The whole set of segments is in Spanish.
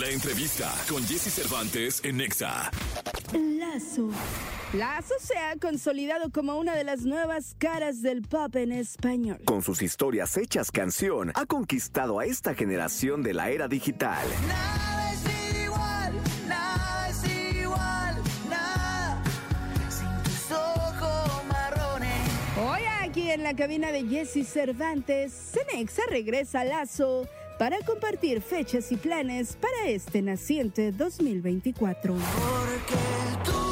La entrevista con Jesse Cervantes en Nexa. Lazo. Lazo se ha consolidado como una de las nuevas caras del pop en español. Con sus historias hechas canción, ha conquistado a esta generación de la era digital. Nada es igual, nada es igual, nada sin tus ojos marrones. Hoy aquí en la cabina de Jesse Cervantes, Cenexa regresa a Lazo para compartir fechas y planes para este naciente 2024. Porque tú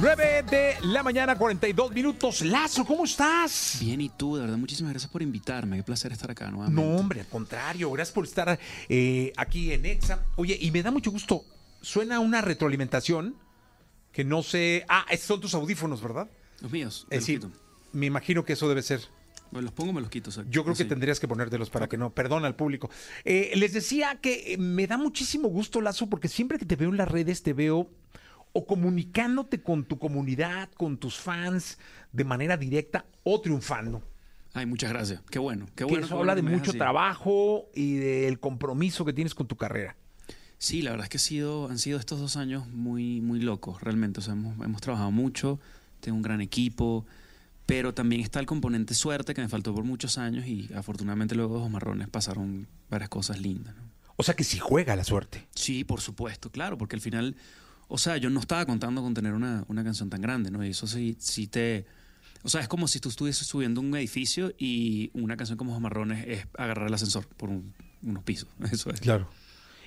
9 de la mañana, 42 minutos. Lazo, ¿cómo estás? Bien, y tú, de verdad, muchísimas gracias por invitarme. Qué placer estar acá nuevamente. No, hombre, al contrario. Gracias por estar eh, aquí en Exa. Oye, y me da mucho gusto. Suena una retroalimentación que no sé. Ah, estos son tus audífonos, ¿verdad? Los míos. Es decir, los quito. me imagino que eso debe ser. Me los pongo, me los quito. o sea, Yo creo que tendrías que ponértelos para que no. Perdona al público. Eh, les decía que eh, me da muchísimo gusto, Lazo, porque siempre que te veo en las redes te veo o comunicándote con tu comunidad, con tus fans de manera directa o triunfando. Ay, muchas gracias. Qué bueno. Qué Que bueno. eso qué habla bueno de que mucho trabajo y del compromiso que tienes con tu carrera. Sí, la verdad es que ha sido, han sido estos dos años muy, muy locos, realmente. O sea, hemos, hemos trabajado mucho, tengo un gran equipo, pero también está el componente suerte que me faltó por muchos años y afortunadamente luego de los marrones pasaron varias cosas lindas. ¿no? O sea que si juega la suerte. Sí, por supuesto, claro, porque al final, o sea, yo no estaba contando con tener una, una canción tan grande, ¿no? Y eso sí, sí te... O sea, es como si tú estuvieses subiendo un edificio y una canción como Ojos Marrones es agarrar el ascensor por un- unos pisos. Eso es. Claro.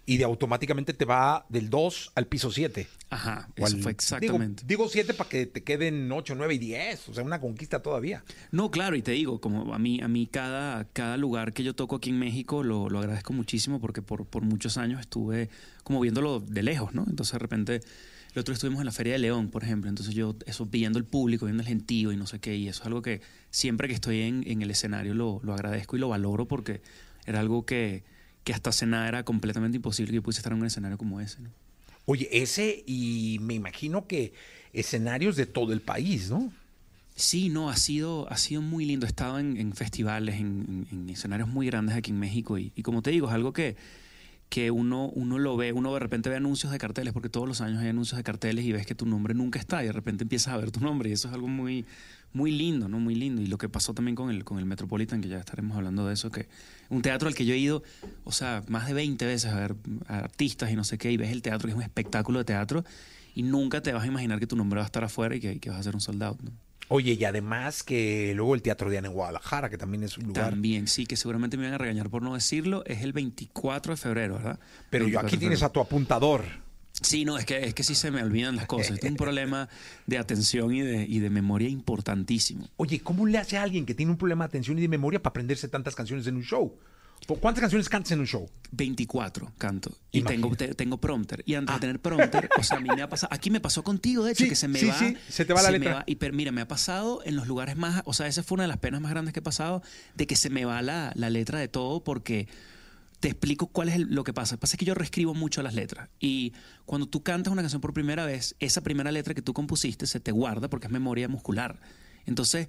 Y de automáticamente te va del 2 al piso 7. Ajá, eso al- fue exactamente. Digo 7 para que te queden 8, 9 y 10. O sea, una conquista todavía. No, claro, y te digo, como a mí, a mí cada, cada lugar que yo toco aquí en México lo, lo agradezco muchísimo porque por, por muchos años estuve como viéndolo de lejos, ¿no? Entonces de repente, el otro día estuvimos en la Feria de León, por ejemplo, entonces yo, eso viendo el público, viendo el gentío y no sé qué, y eso es algo que siempre que estoy en, en el escenario lo, lo agradezco y lo valoro porque era algo que, que hasta hace nada era completamente imposible que yo pudiese estar en un escenario como ese, ¿no? Oye, ese y me imagino que escenarios de todo el país, ¿no? Sí, no, ha sido, ha sido muy lindo. He estado en, en festivales, en, en- en escenarios muy grandes aquí en México y, y como te digo, es algo que, que uno, uno lo ve, uno de repente ve anuncios de carteles, porque todos los años hay anuncios de carteles y ves que tu nombre nunca está y de repente empiezas a ver tu nombre y eso es algo muy, muy lindo, ¿no? Muy lindo. Y lo que pasó también con el, con el Metropolitan, que ya estaremos hablando de eso, que un teatro al que yo he ido, o sea, más de 20 veces a ver a artistas y no sé qué, y ves el teatro, que es un espectáculo de teatro, y nunca te vas a imaginar que tu nombre va a estar afuera y que, que vas a ser un soldado, ¿no? Oye, y además que luego el Teatro Diana en Guadalajara, que también es un lugar. También, sí, que seguramente me van a regañar por no decirlo, es el 24 de febrero, ¿verdad? Pero yo 24 aquí tienes a tu apuntador. Sí, no, es que, es que sí se me olvidan las cosas. Tengo un problema de atención y de, y de memoria importantísimo. Oye, ¿cómo le hace a alguien que tiene un problema de atención y de memoria para aprenderse tantas canciones en un show? ¿Cuántas canciones cantas en un show? 24 canto. Y tengo, te- tengo prompter. Y antes de tener prompter, o sea, a mí me ha pasado. Aquí me pasó contigo, de hecho, Sí, que se me sí, va. sí, se te va la letra. y pero mira, me ha pasado en los lugares más. O sea, esa fue una de las penas más grandes que he pasado, de que se me va la, la letra de todo, porque te explico cuál es el- lo que pasa. Lo que pasa es que yo reescribo mucho las letras. Y cuando tú cantas una canción por primera vez, esa primera letra que tú compusiste se te guarda porque es memoria muscular. Entonces,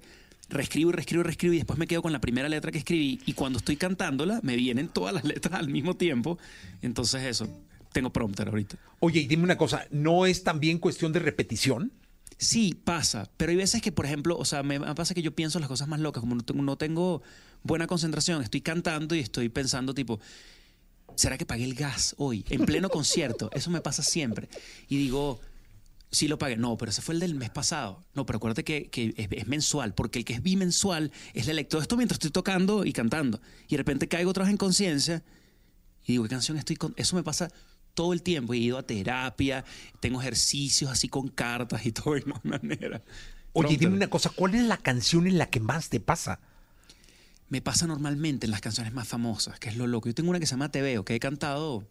reescribo y reescribo y reescribo y después me quedo con la primera letra que escribí. Y cuando estoy cantándola, me vienen todas las letras al mismo tiempo. Entonces, eso. Tengo prompter ahorita. Oye, y dime una cosa, ¿no es también cuestión de repetición? Sí, pasa, pero hay veces que, por ejemplo, o sea, me pasa que yo pienso las cosas más locas, como no tengo, no tengo buena concentración, estoy cantando y estoy pensando tipo, ¿será que pagué el gas hoy? En pleno concierto, eso me pasa siempre. Y digo, sí lo pagué, no, pero ese fue el del mes pasado. No, pero acuérdate que, que es, es mensual, porque el que es bimensual es la electro. Esto mientras estoy tocando y cantando. Y de repente caigo otra vez en conciencia y digo, ¿qué canción estoy con? Eso me pasa todo el tiempo. He ido a terapia, tengo ejercicios así con cartas y todo, no hay manera. Oye, dime una cosa, ¿cuál es la canción en la que más te pasa? Me pasa normalmente en las canciones más famosas, que es lo loco. Yo tengo una que se llama Te Veo, que he cantado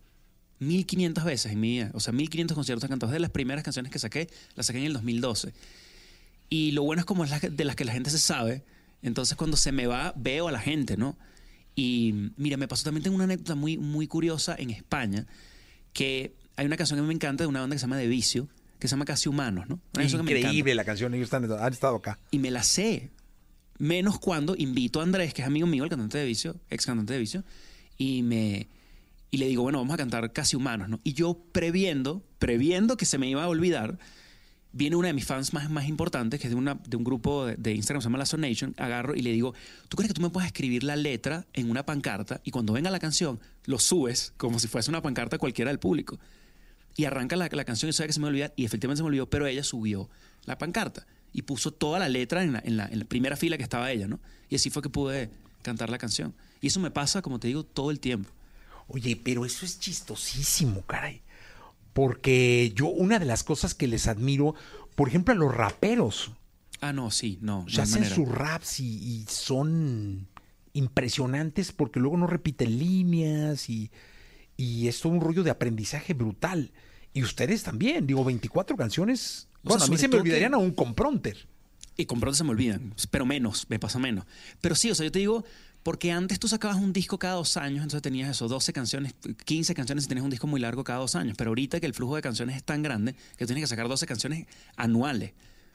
1500 veces en mi vida. O sea, 1500 conciertos cantados. De las primeras canciones que saqué, las saqué en el 2012. Y lo bueno es como es la- de las que la gente se sabe. Entonces, cuando se me va, veo a la gente, ¿no? Y mira, me pasó también tengo una anécdota muy, muy curiosa en España, que hay una canción que me encanta de una banda que se llama De Vicio, que se llama Casi Humanos, ¿no? Una que Increíble la canción, ellos están- han estado acá. y me la sé. Menos cuando invito a Andrés, que es amigo mío, el cantante de Vicio, ex cantante de Vicio, y me, Y le digo, bueno, vamos a cantar Casi Humanos, ¿no? Y yo previendo, previendo que se me iba a olvidar, viene una de mis fans más, más importantes, que es de, una, de un grupo de, Instagram, se llama La Sonation, agarro y le digo, ¿tú crees que tú me puedes escribir la letra en una pancarta y cuando venga la canción lo subes como si fuese una pancarta cualquiera del público? Y arranca la, la canción y sabe que se me olvida y efectivamente se me olvidó, pero ella subió la pancarta y puso toda la letra en la, en la, en la primera fila que estaba ella, ¿no? Y así fue que pude cantar la canción. Y eso me pasa, como te digo, todo el tiempo. Oye, pero eso es chistosísimo, caray. Porque yo, una de las cosas que les admiro, por ejemplo, a los raperos, Ah, no, sí, no. hay hacen manera. sus raps y, y son impresionantes porque luego no repiten líneas y, y es todo un rollo de aprendizaje brutal. Y ustedes también, digo, 24 canciones. O Bueno, sea, a mí se me olvidarían que- aún con Pronter. Y con se me olvidan, pero menos, me pasa menos. Pero sí, o sea, yo te digo, porque antes tú sacabas un disco cada dos años, entonces tenías eso, 12 canciones, 15 canciones y tenías un disco muy largo cada dos años. Pero ahorita que el flujo de canciones es tan grande que tienes que sacar 12 canciones anuales,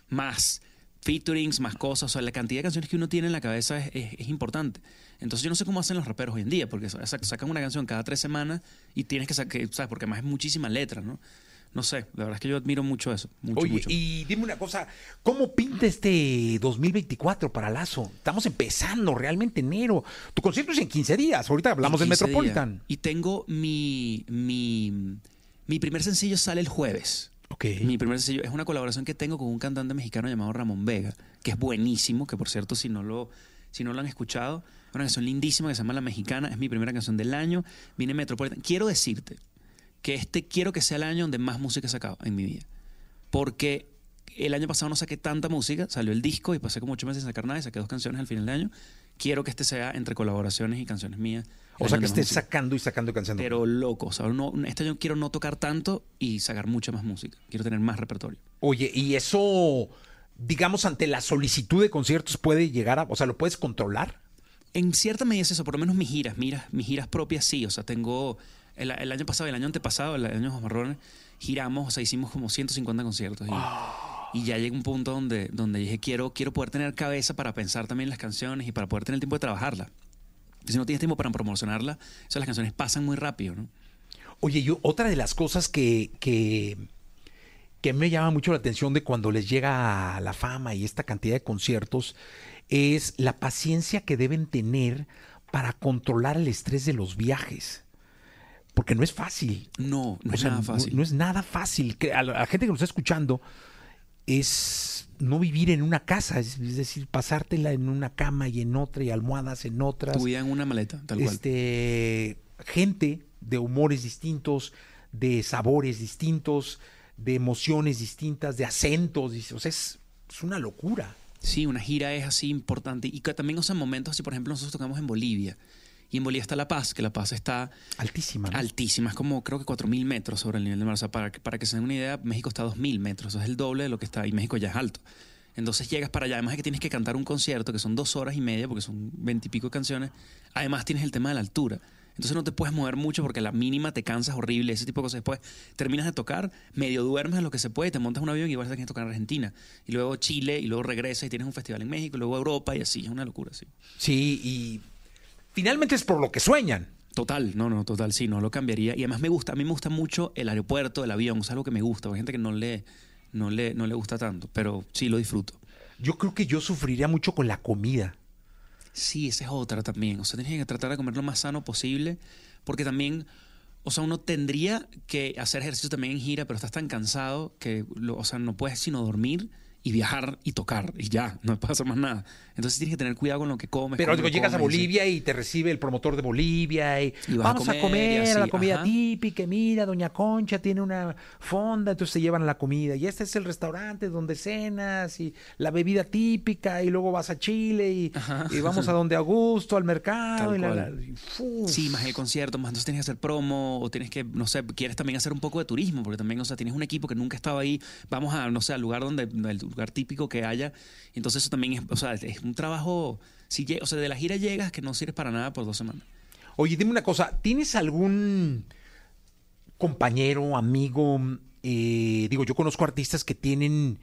más featurings, más cosas. O sea, la cantidad de canciones que uno tiene en la cabeza es, importante. Entonces yo no sé cómo hacen los raperos hoy en día, porque sacan una canción cada tres semanas y tienes que sacar, ¿sabes? Porque además es muchísima letra, ¿no? No sé, la verdad es que yo admiro mucho eso. Mucho, Oye, mucho. y dime una cosa, ¿cómo pinta este 2024 para Lazo? Estamos empezando realmente enero. Tu concierto es en 15 días, ahorita hablamos del 15 días. Metropolitan. Y tengo mi, mi, mi primer sencillo sale el jueves. Ok. Mi primer sencillo es una colaboración que tengo con un cantante mexicano llamado Ramón Vega, que es buenísimo, que por cierto, si no lo, si no lo han escuchado, es una canción lindísima que se llama La Mexicana, es mi primera canción del año, viene Metropolitan. Quiero decirte que este quiero que sea el año donde más música he sacado en mi vida. Porque el año pasado no saqué tanta música, salió el disco y pasé como ocho meses sin sacar nada y saqué dos canciones al final del año. Quiero que este sea entre colaboraciones y canciones mías. O sea que música. sacando y sacando y cansando. Pero loco, o sea, no, este año quiero no tocar tanto y sacar mucha más música. Quiero tener más repertorio. Oye, y eso, digamos, ante la solicitud de conciertos puede llegar a, o sea, ¿lo puedes controlar? En cierta medida es eso, por lo menos mis giras, miras, mis giras propias sí. O sea, tengo el, el año pasado, el año antepasado, el año de los marrones, giramos, o sea, hicimos como 150 conciertos. Y, y ya llega un punto donde, donde dije, quiero, quiero poder tener cabeza para pensar también las canciones y para poder tener el tiempo de trabajarlas. Si no tienes tiempo para promocionarlas, o sea, las canciones pasan muy rápido, ¿no? Oye, yo, otra de las cosas que, que, que me llama mucho la atención de cuando les llega la fama y esta cantidad de conciertos es la paciencia que deben tener para controlar el estrés de los viajes. Porque no es fácil. No, no O es sea, nada fácil. No, es nada fácil. Que a, la, gente que nos está escuchando es no vivir en una casa, es, es decir, pasártela en una cama y en otra y almohadas en otras. Tu vida en una maleta, tal cual. Este, gente de humores distintos, de sabores distintos, de emociones distintas, de acentos, o sea, es, es una locura. Sí, una gira es así importante. Y que también, o sea, momentos así, por ejemplo, nosotros tocamos en Bolivia. Y en Bolivia está La Paz, que La Paz está Altísima. ¿no? altísima, es como creo que 4.000 metros sobre el nivel del mar. O sea, para, que- para que se den una idea, México está a 2.000 metros, eso es el doble de lo que está, y México ya es alto. Entonces llegas para allá, además de que tienes que cantar un concierto, que son dos horas y media, porque son veintipico canciones, además tienes el tema de la altura. Entonces no te puedes mover mucho porque a la mínima te cansas horrible, ese tipo de cosas. Después terminas de tocar, medio duermes en lo que se puede, te montas un avión y vas a tener que tocar en Argentina. Y luego Chile, y luego regresas y tienes un festival en México, y luego Europa, y así, es una locura, sí. Sí, y finalmente es por lo que sueñan. Total, no, no, total, sí, no lo cambiaría. Y además me gusta, a mí me gusta mucho el aeropuerto, el avión, es algo que me gusta. Hay gente que no le, no le, no le gusta tanto, pero sí lo disfruto. Yo creo que yo sufriría mucho con la comida. Sí, esa es otra también. O sea, tienes que tratar de comer lo más sano posible, porque también, o sea, uno tendría que hacer ejercicio también en gira, pero estás tan cansado que, lo- o sea, no puedes sino dormir y viajar y tocar y ya, no pasa más nada. Entonces tienes que tener cuidado con lo que comes. Pero digo, llegas a comes. Bolivia y te recibe el promotor de Bolivia y, a vamos a comer a la comida ajá. típica. Mira, Doña Concha tiene una fonda, entonces te llevan a la comida. Y este es el restaurante donde cenas y la bebida típica. Y luego vas a Chile y, y vamos a donde Augusto, al mercado. Y. Sí, más el concierto, más entonces tienes que hacer promo o tienes que, no sé, quieres también hacer un poco de turismo, porque también, o sea, tienes un equipo que nunca estaba ahí, vamos a, no sé, al lugar donde, el lugar típico que haya, entonces eso también es, es un trabajo, si o sea, de la gira llegas que no sirves para nada por dos semanas. Oye, dime una cosa, ¿tienes algún compañero, amigo? eh, digo, yo conozco artistas que tienen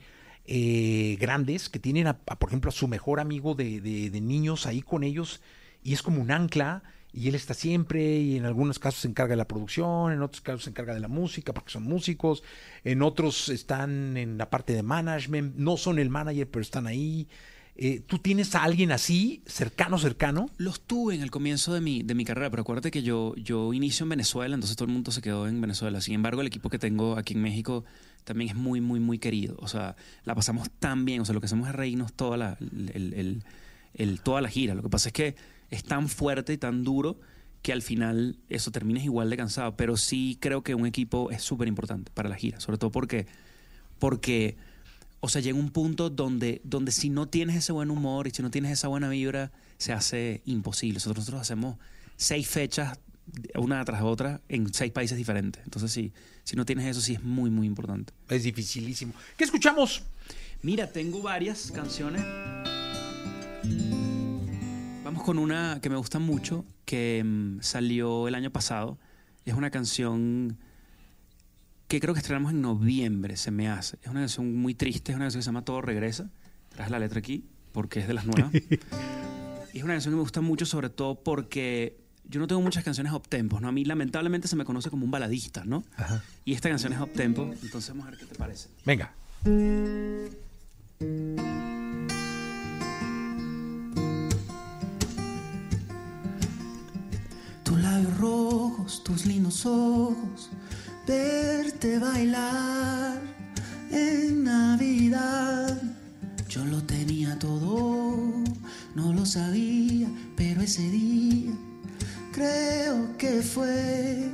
eh, grandes, que tienen, a- por ejemplo, a su mejor amigo de niños ahí con ellos y es como un ancla y él está siempre y en algunos casos se encarga de la producción, en otros casos se encarga de la música porque son músicos, en otros están en la parte de management, no son el manager pero están ahí. Eh, ¿Tú tienes a alguien así, cercano, cercano? Los tuve en el comienzo de mi, de mi carrera, pero acuérdate que yo, yo inicio en Venezuela, entonces todo el mundo se quedó en Venezuela. Sin embargo, el equipo que tengo aquí en México también es muy, muy, muy querido. O sea, la pasamos tan bien. O sea, lo que hacemos es reírnos toda la, el- el- el- toda la gira. Lo que pasa es que es tan fuerte y tan duro que al final eso terminas igual de cansado. Pero sí creo que un equipo es súper importante para la gira, sobre todo porque, porque o sea, llega un punto donde, donde si no tienes ese buen humor y si no tienes esa buena vibra, se hace imposible. Nosotros, nosotros hacemos seis fechas, una tras otra, en seis países diferentes. Entonces, sí, si no tienes eso, sí es muy, muy importante. Es dificilísimo. ¿Qué escuchamos? Mira, tengo varias canciones. Vamos con una que me gusta mucho, que mm, salió el año pasado. Es una canción que creo que estrenamos en noviembre, se me hace. Es una canción muy triste, es una canción que se llama Todo Regresa. Traes la letra aquí, porque es de las nuevas. y es una canción que me gusta mucho, sobre todo porque yo no tengo muchas canciones up-tempos, ¿no? A mí lamentablemente se me conoce como un baladista, ¿no? Y esta canción es up-tempo, entonces vamos a ver qué te parece. Venga. Rojos, tus lindos ojos, verte bailar en Navidad. Yo lo tenía todo, no lo sabía, pero ese día creo que fue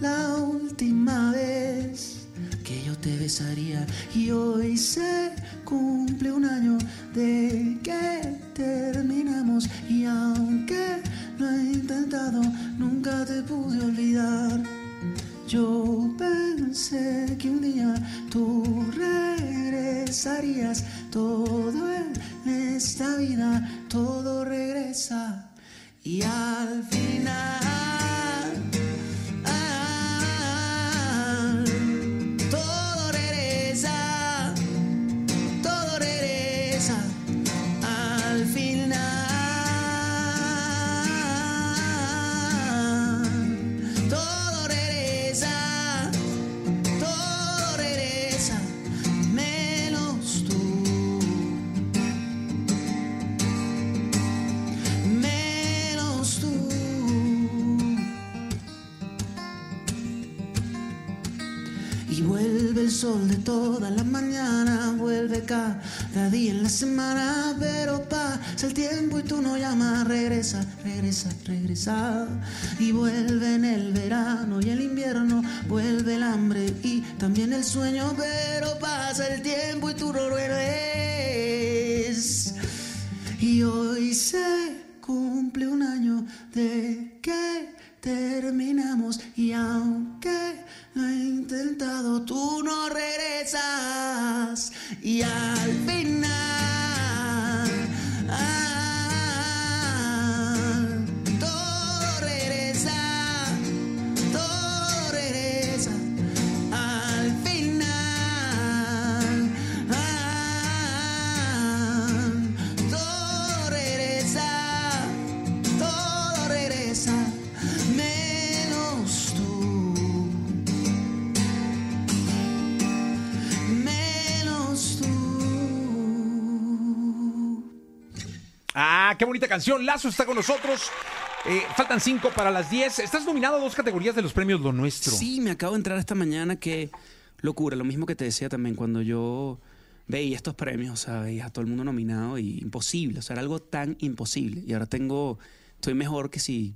la última vez que yo te besaría y hoy se cumple un año de que terminamos y aunque toda la mañana, vuelve cada día en la semana, pero pasa el tiempo y tú no llamas, regresa, regresa, regresa. Y vuelve en el verano y el invierno, vuelve el hambre y también el sueño, pero pasa el tiempo y tú no vuelves. Ah, qué bonita canción. Lazo está con nosotros. Eh, faltan cinco para las diez. Estás nominado a dos categorías de los premios Lo Nuestro. Sí, me acabo de entrar esta mañana, qué locura. Lo mismo que te decía también cuando yo veía estos premios, o sea, veía a todo el mundo nominado y imposible, o sea, era algo tan imposible. Y ahora tengo, estoy mejor que si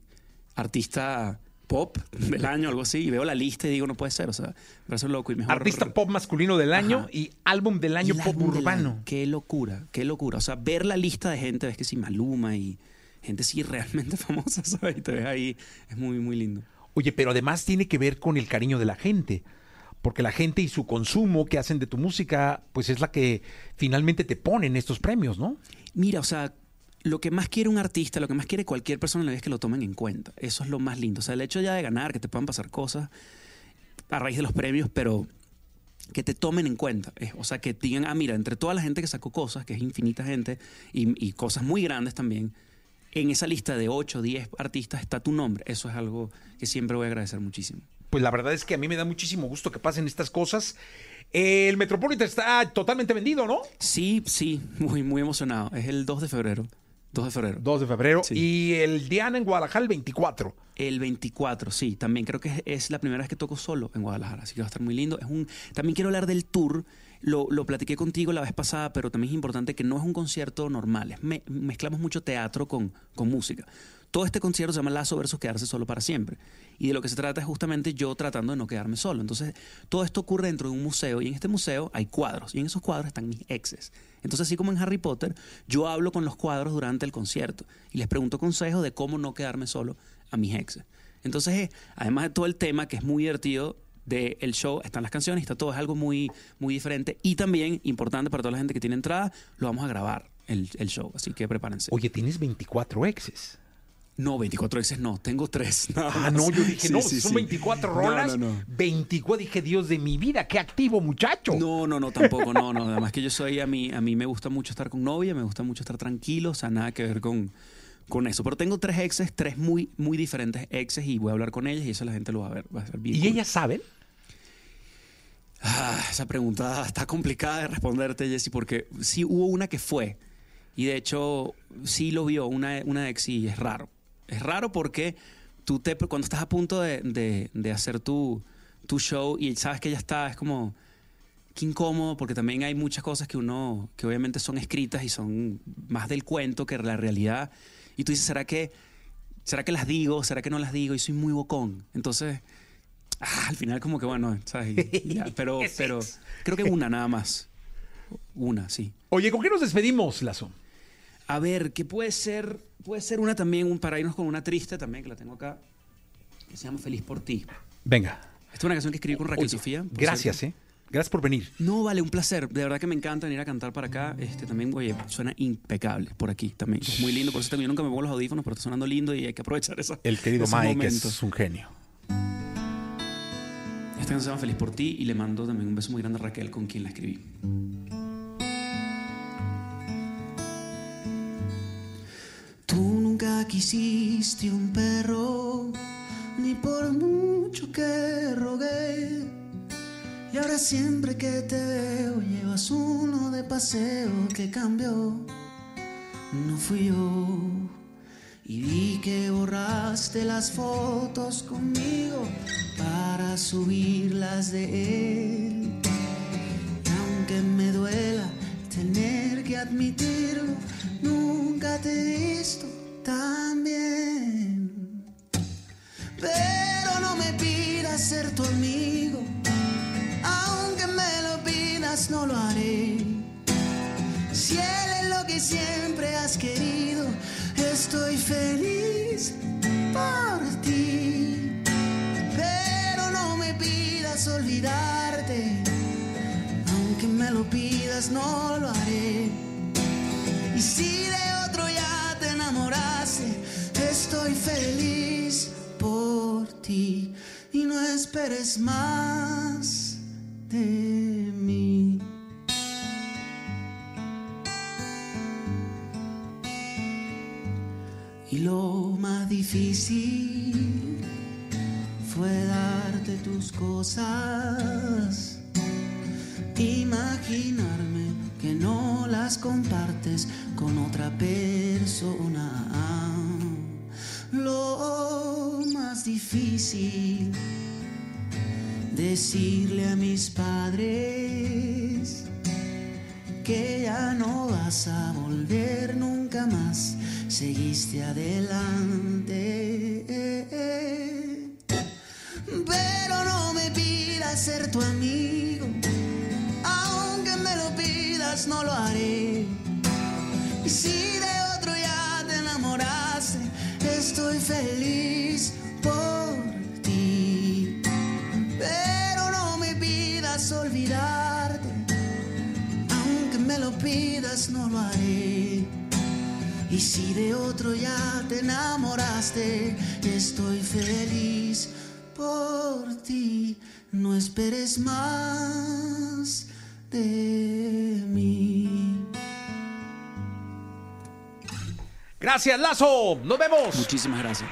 artista pop del año algo así, y veo la lista y digo, no puede ser, o sea, me parece loco y mejor. Artista pop masculino del año Ajá. y álbum del año pop urbano. año. Qué locura, qué locura. O sea, ver la lista de gente, ves que sí, Maluma y gente sí realmente famosa, ¿sabes? Y te ves ahí, es muy, muy lindo. Oye, pero además tiene que ver con el cariño de la gente. Porque la gente y su consumo que hacen de tu música, pues es la que finalmente te ponen estos premios, ¿no? Mira, o sea, lo que más quiere un artista, lo que más quiere cualquier persona en la vida es que lo tomen en cuenta. Eso es lo más lindo. O sea, el hecho ya de ganar, que te puedan pasar cosas a raíz de los premios, pero que te tomen en cuenta. O sea, que digan, ah, mira, entre toda la gente que sacó cosas, que es infinita gente, y, y cosas muy grandes también, en esa lista de 8 o 10 artistas está tu nombre. Eso es algo que siempre voy a agradecer muchísimo. Pues la verdad es que a mí me da muchísimo gusto que pasen estas cosas. El Metropolitan está totalmente vendido, ¿no? Sí, sí, muy, muy emocionado. Es el 2 de febrero. 2 de febrero. 2 de febrero. Sí. Y el Diana en Guadalajara el 24. El 24, sí. También creo que es, es la primera vez que toco solo en Guadalajara, así que va a estar muy lindo. Es un, también quiero hablar del tour. Lo, lo platiqué contigo la vez pasada, pero también es importante que no es un concierto normal. Es me- mezclamos mucho teatro con, con música. Todo este concierto se llama Lazo versus Quedarse Solo para Siempre. Y de lo que se trata es justamente yo tratando de no quedarme solo. Entonces, todo esto ocurre dentro de un museo y en este museo hay cuadros y en esos cuadros están mis exes. Entonces, así como en Harry Potter, yo hablo con los cuadros durante el concierto y les pregunto consejos de cómo no quedarme solo a mis exes. Entonces, eh, además de todo el tema que es muy divertido del show, están las canciones, está todo, es algo muy, muy diferente. Y también, importante para toda la gente que tiene entrada, lo vamos a grabar el, el show, así que prepárense. Oye, tienes 24 exes. No, 24 exes no, tengo tres. Ah, no, yo dije, Sí, no, sí, son sí. 24 No, rolas. No, no, 24, dije, Dios de mi vida, qué activo, muchacho. No, no, no, tampoco, no, no. Además que yo soy, a mí, a mí me gusta mucho estar con novia, me gusta mucho estar tranquilo, o sea, nada que ver con, con eso. Pero tengo tres exes, tres muy, muy diferentes exes y voy a hablar con ellas y eso la gente lo va a ver, va a ser bien. ¿Y cool. ellas saben? Ah, esa pregunta está complicada de responderte, Jessy, porque sí hubo una que fue. Y de hecho, sí lo vio una, una ex y es raro. Es raro porque tú te, cuando estás a punto de, de- de hacer tu, tu show y sabes que ya está, es como qué incómodo porque también hay muchas cosas que uno, que obviamente son escritas y son más del cuento que la realidad. Y tú dices, ¿será que, ¿será que las digo? ¿Será que no las digo? Y soy muy bocón. Entonces, ah, al final como que bueno, ¿sabes? Y ya, pero, pero creo que una nada más. Una, sí. Oye, ¿con qué nos despedimos, Lazo? A ver, ¿qué puede ser? Puede ser una también, un, para irnos con una triste también, que la tengo acá, que se llama Feliz por ti. Venga. Esta es una canción que escribí con Raquel Oye, Sofía. Gracias, cierto. ¿eh? Gracias por venir. No, vale, un placer. De verdad que me encanta venir a cantar para acá. Este también, oye, suena impecable por aquí también. Es muy lindo. Por eso también yo nunca me pongo los audífonos, pero está sonando lindo y hay que aprovechar esa. El querido Mike momentos. es un genio. Esta canción Feliz por ti y le mando también un beso muy grande a Raquel, con quien la escribí. Tú nunca quisiste un perro, ni por mucho que rogué. Y ahora siempre que te veo llevas uno de paseo que cambió. No fui yo. Y vi que borraste las fotos conmigo para subirlas de él. Aunque me duela tener que admitirlo, nunca te he visto tan bien. Pero no me pidas ser tu amigo, aunque me lo pidas, no lo haré. No lo haré. Y si de otro ya te enamoraste, estoy feliz por ti. Y no esperes más de mí. Y lo más difícil fue darte tus cosas. Imaginarme que no las compartes con otra persona. Lo más difícil decirle a mis padres que ya no vas a volver nunca más. Seguiste adelante. Pero no me pidas ser tu amigo. No lo haré. Y si de otro ya te enamoraste, estoy feliz por ti. Pero no me pidas olvidarte. Aunque me lo pidas, no lo haré. Y si de otro ya te enamoraste, estoy feliz por ti. No esperes más de mí. Gracias, Lazo. Nos vemos. Muchísimas gracias.